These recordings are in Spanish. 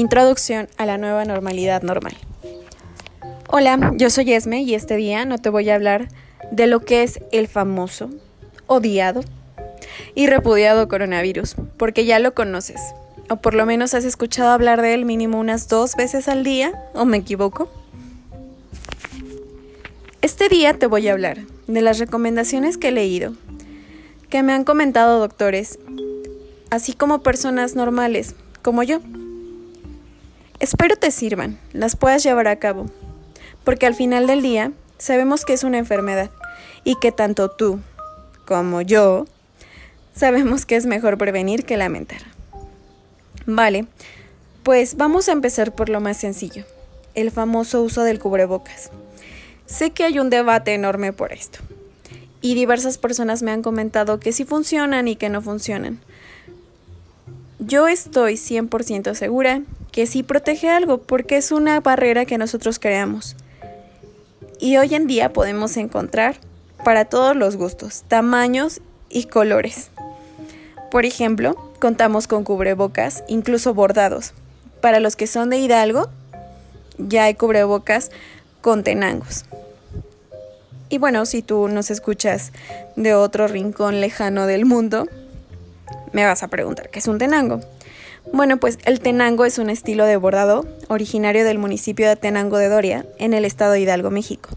Introducción a la nueva normalidad normal. Hola, yo soy Esme y este día no te voy a hablar de lo que es el famoso, odiado y repudiado coronavirus, porque ya lo conoces, o por lo menos has escuchado hablar de él mínimo unas dos veces al día, o me equivoco. Este día te voy a hablar de las recomendaciones que he leído, que me han comentado doctores, así como personas normales, como yo. Espero te sirvan, las puedas llevar a cabo, porque al final del día sabemos que es una enfermedad y que tanto tú como yo sabemos que es mejor prevenir que lamentar. Vale, pues vamos a empezar por lo más sencillo, el famoso uso del cubrebocas. Sé que hay un debate enorme por esto, y diversas personas me han comentado que sí funcionan y que no funcionan. Yo estoy 100% segura que sí protege algo porque es una barrera que nosotros creamos. Y hoy en día podemos encontrar para todos los gustos, tamaños y colores. Por ejemplo, contamos con cubrebocas, incluso bordados. Para los que son de Hidalgo, ya hay cubrebocas con tenangos. Y bueno, si tú nos escuchas de otro rincón lejano del mundo, me vas a preguntar, ¿qué es un tenango? Bueno, pues el tenango es un estilo de bordado originario del municipio de Tenango de Doria, en el estado de Hidalgo, México.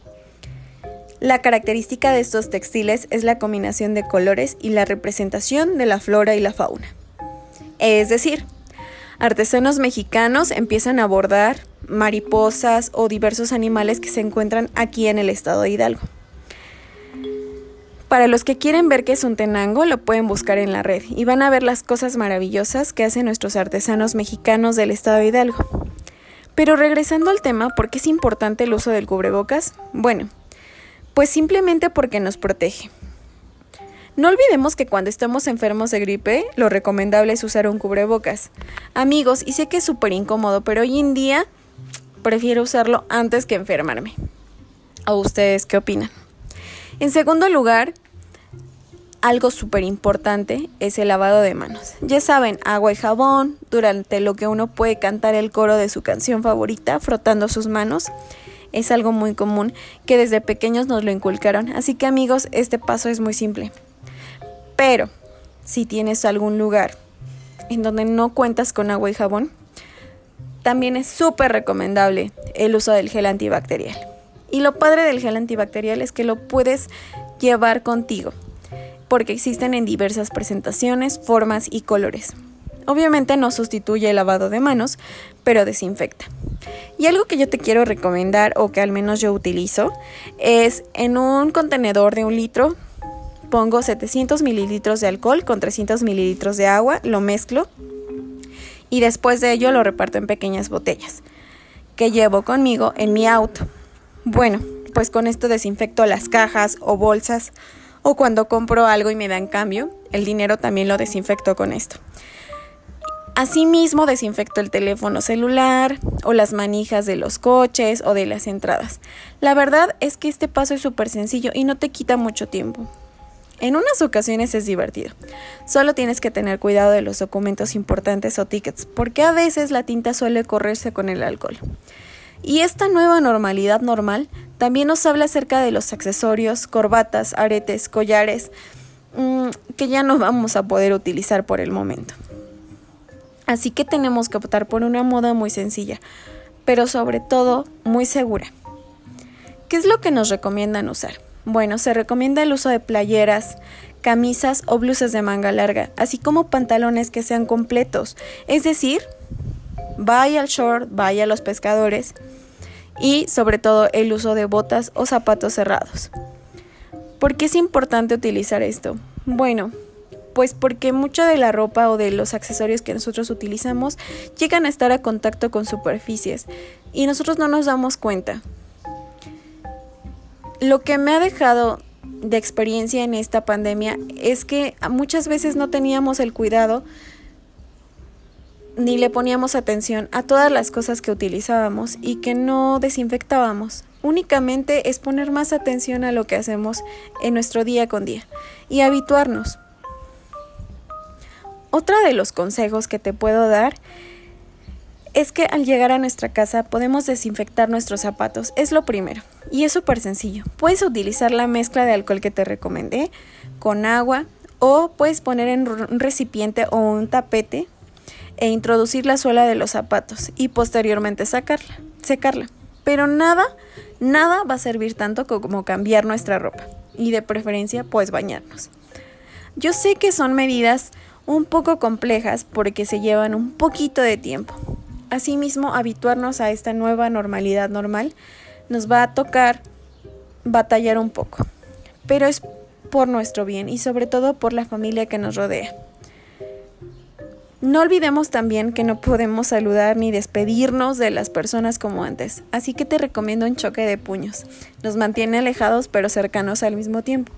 La característica de estos textiles es la combinación de colores y la representación de la flora y la fauna. Es decir, artesanos mexicanos empiezan a bordar mariposas o diversos animales que se encuentran aquí en el estado de Hidalgo. Para los que quieren ver qué es un tenango, lo pueden buscar en la red y van a ver las cosas maravillosas que hacen nuestros artesanos mexicanos del estado de Hidalgo. Pero regresando al tema, ¿por qué es importante el uso del cubrebocas? Bueno, pues simplemente porque nos protege. No olvidemos que cuando estamos enfermos de gripe, lo recomendable es usar un cubrebocas. Amigos, y sé que es súper incómodo, pero hoy en día prefiero usarlo antes que enfermarme. ¿O ustedes qué opinan? En segundo lugar, algo súper importante es el lavado de manos. Ya saben, agua y jabón, durante lo que uno puede cantar el coro de su canción favorita, frotando sus manos. Es algo muy común que desde pequeños nos lo inculcaron. Así que amigos, este paso es muy simple. Pero, si tienes algún lugar en donde no cuentas con agua y jabón, también es súper recomendable el uso del gel antibacterial. Y lo padre del gel antibacterial es que lo puedes llevar contigo porque existen en diversas presentaciones, formas y colores. Obviamente no sustituye el lavado de manos, pero desinfecta. Y algo que yo te quiero recomendar, o que al menos yo utilizo, es en un contenedor de un litro, pongo 700 mililitros de alcohol con 300 mililitros de agua, lo mezclo y después de ello lo reparto en pequeñas botellas que llevo conmigo en mi auto. Bueno, pues con esto desinfecto las cajas o bolsas o cuando compro algo y me dan cambio, el dinero también lo desinfecto con esto. Asimismo, desinfecto el teléfono celular o las manijas de los coches o de las entradas. La verdad es que este paso es súper sencillo y no te quita mucho tiempo. En unas ocasiones es divertido. Solo tienes que tener cuidado de los documentos importantes o tickets, porque a veces la tinta suele correrse con el alcohol. Y esta nueva normalidad normal también nos habla acerca de los accesorios, corbatas, aretes, collares, mm, que ya no vamos a poder utilizar por el momento. Así que tenemos que optar por una moda muy sencilla, pero sobre todo muy segura. ¿Qué es lo que nos recomiendan usar? Bueno, se recomienda el uso de playeras, camisas o blusas de manga larga, así como pantalones que sean completos, es decir, vaya al short, vaya a los pescadores y sobre todo el uso de botas o zapatos cerrados. ¿Por qué es importante utilizar esto? Bueno, pues porque mucha de la ropa o de los accesorios que nosotros utilizamos llegan a estar a contacto con superficies y nosotros no nos damos cuenta. Lo que me ha dejado de experiencia en esta pandemia es que muchas veces no teníamos el cuidado ni le poníamos atención a todas las cosas que utilizábamos y que no desinfectábamos. Únicamente es poner más atención a lo que hacemos en nuestro día con día y habituarnos. Otra de los consejos que te puedo dar es que al llegar a nuestra casa podemos desinfectar nuestros zapatos. Es lo primero. Y es súper sencillo. Puedes utilizar la mezcla de alcohol que te recomendé con agua o puedes poner en un recipiente o un tapete e introducir la suela de los zapatos y posteriormente sacarla, secarla. Pero nada, nada va a servir tanto como cambiar nuestra ropa y de preferencia pues bañarnos. Yo sé que son medidas un poco complejas porque se llevan un poquito de tiempo. Asimismo, habituarnos a esta nueva normalidad normal nos va a tocar batallar un poco, pero es por nuestro bien y sobre todo por la familia que nos rodea. No olvidemos también que no podemos saludar ni despedirnos de las personas como antes, así que te recomiendo un choque de puños. Nos mantiene alejados pero cercanos al mismo tiempo.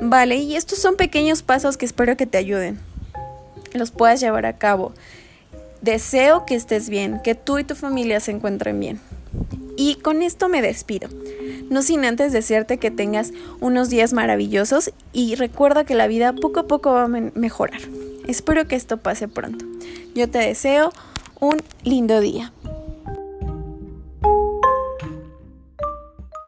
Vale, y estos son pequeños pasos que espero que te ayuden. Los puedas llevar a cabo. Deseo que estés bien, que tú y tu familia se encuentren bien. Y con esto me despido. No sin antes desearte que tengas unos días maravillosos y recuerda que la vida poco a poco va a mejorar. Espero que esto pase pronto. Yo te deseo un lindo día.